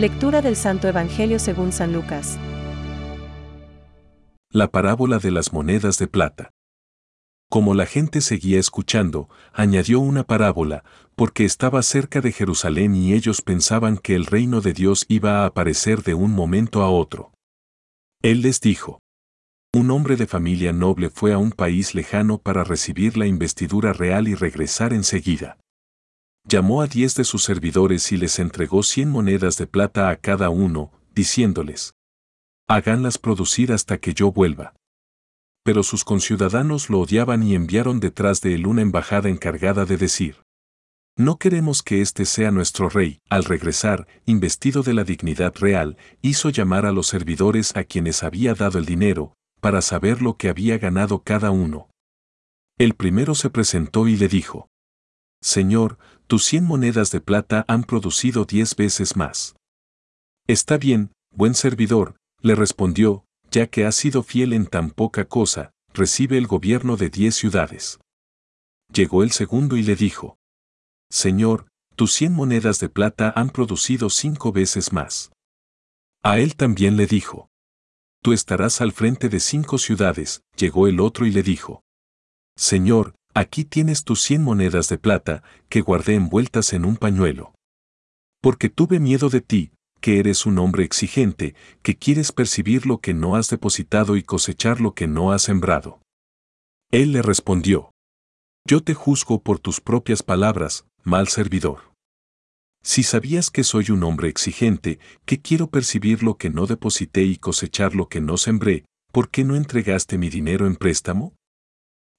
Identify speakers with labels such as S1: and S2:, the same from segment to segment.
S1: Lectura del Santo Evangelio según San Lucas.
S2: La parábola de las monedas de plata. Como la gente seguía escuchando, añadió una parábola, porque estaba cerca de Jerusalén y ellos pensaban que el reino de Dios iba a aparecer de un momento a otro. Él les dijo, un hombre de familia noble fue a un país lejano para recibir la investidura real y regresar enseguida. Llamó a diez de sus servidores y les entregó cien monedas de plata a cada uno, diciéndoles, háganlas producir hasta que yo vuelva. Pero sus conciudadanos lo odiaban y enviaron detrás de él una embajada encargada de decir, no queremos que este sea nuestro rey. Al regresar, investido de la dignidad real, hizo llamar a los servidores a quienes había dado el dinero, para saber lo que había ganado cada uno. El primero se presentó y le dijo, Señor, tus cien monedas de plata han producido diez veces más. Está bien, buen servidor, le respondió, ya que has sido fiel en tan poca cosa, recibe el gobierno de diez ciudades. Llegó el segundo y le dijo, Señor, tus cien monedas de plata han producido cinco veces más. A él también le dijo, Tú estarás al frente de cinco ciudades. Llegó el otro y le dijo, Señor, aquí tienes tus cien monedas de plata, que guardé envueltas en un pañuelo. Porque tuve miedo de ti, que eres un hombre exigente, que quieres percibir lo que no has depositado y cosechar lo que no has sembrado. Él le respondió, Yo te juzgo por tus propias palabras, mal servidor. Si sabías que soy un hombre exigente, que quiero percibir lo que no deposité y cosechar lo que no sembré, ¿por qué no entregaste mi dinero en préstamo?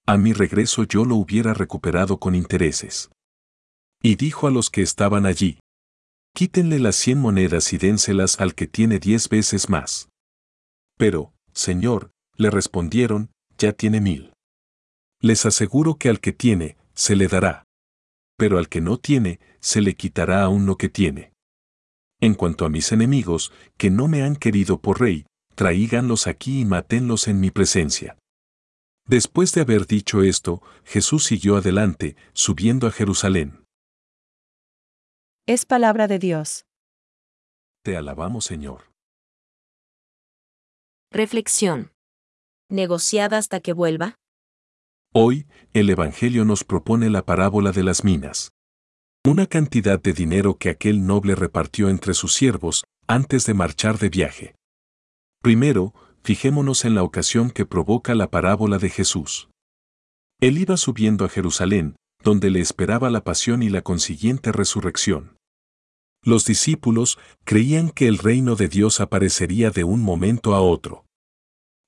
S2: A mi regreso yo lo hubiera recuperado con intereses. Y dijo a los que estaban allí, Quítenle las cien monedas y dénselas al que tiene diez veces más. Pero, Señor, le respondieron, ya tiene mil. Les aseguro que al que tiene, se le dará. Pero al que no tiene, se le quitará aún lo que tiene. En cuanto a mis enemigos, que no me han querido por rey, traíganlos aquí y matenlos en mi presencia. Después de haber dicho esto, Jesús siguió adelante, subiendo a Jerusalén.
S1: Es palabra de Dios.
S2: Te alabamos, Señor.
S3: Reflexión. ¿Negociada hasta que vuelva?
S2: Hoy, el Evangelio nos propone la parábola de las minas. Una cantidad de dinero que aquel noble repartió entre sus siervos antes de marchar de viaje. Primero, fijémonos en la ocasión que provoca la parábola de Jesús. Él iba subiendo a Jerusalén, donde le esperaba la pasión y la consiguiente resurrección. Los discípulos creían que el reino de Dios aparecería de un momento a otro.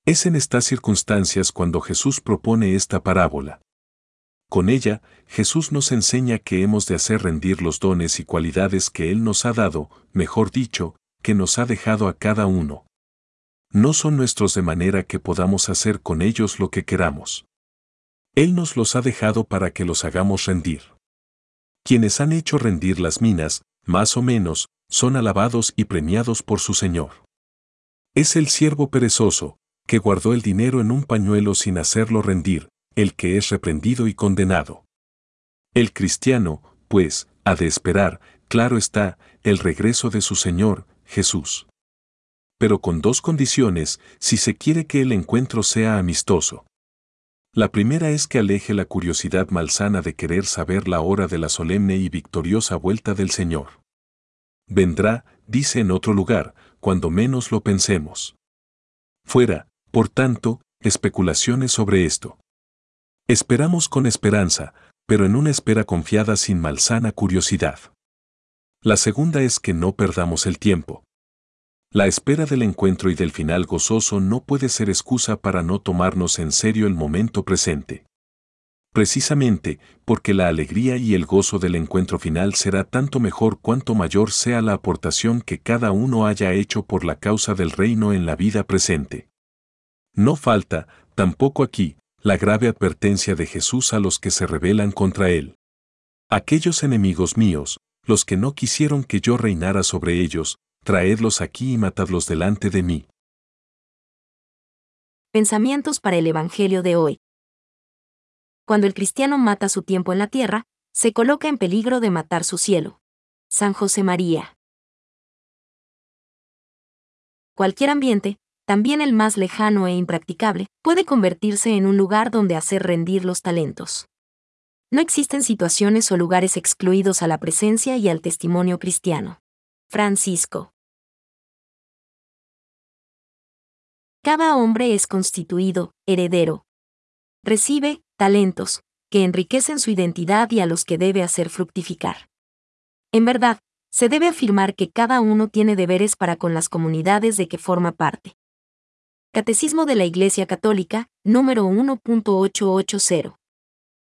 S2: Es en estas circunstancias cuando Jesús propone esta parábola. Con ella, Jesús nos enseña que hemos de hacer rendir los dones y cualidades que Él nos ha dado, mejor dicho, que nos ha dejado a cada uno. No son nuestros de manera que podamos hacer con ellos lo que queramos. Él nos los ha dejado para que los hagamos rendir. Quienes han hecho rendir las minas, más o menos, son alabados y premiados por su Señor. Es el siervo perezoso, que guardó el dinero en un pañuelo sin hacerlo rendir, el que es reprendido y condenado. El cristiano, pues, ha de esperar, claro está, el regreso de su Señor, Jesús. Pero con dos condiciones, si se quiere que el encuentro sea amistoso. La primera es que aleje la curiosidad malsana de querer saber la hora de la solemne y victoriosa vuelta del Señor. Vendrá, dice en otro lugar, cuando menos lo pensemos. Fuera, por tanto, especulaciones sobre esto. Esperamos con esperanza, pero en una espera confiada sin malsana curiosidad. La segunda es que no perdamos el tiempo. La espera del encuentro y del final gozoso no puede ser excusa para no tomarnos en serio el momento presente. Precisamente, porque la alegría y el gozo del encuentro final será tanto mejor cuanto mayor sea la aportación que cada uno haya hecho por la causa del reino en la vida presente. No falta, tampoco aquí, la grave advertencia de Jesús a los que se rebelan contra él. Aquellos enemigos míos, los que no quisieron que yo reinara sobre ellos, traedlos aquí y matadlos delante de mí.
S3: Pensamientos para el Evangelio de hoy. Cuando el cristiano mata su tiempo en la tierra, se coloca en peligro de matar su cielo. San José María. cualquier ambiente, también el más lejano e impracticable, puede convertirse en un lugar donde hacer rendir los talentos. No existen situaciones o lugares excluidos a la presencia y al testimonio cristiano. Francisco. Cada hombre es constituido, heredero. Recibe, talentos, que enriquecen su identidad y a los que debe hacer fructificar. En verdad, se debe afirmar que cada uno tiene deberes para con las comunidades de que forma parte. Catecismo de la Iglesia Católica, número 1.880.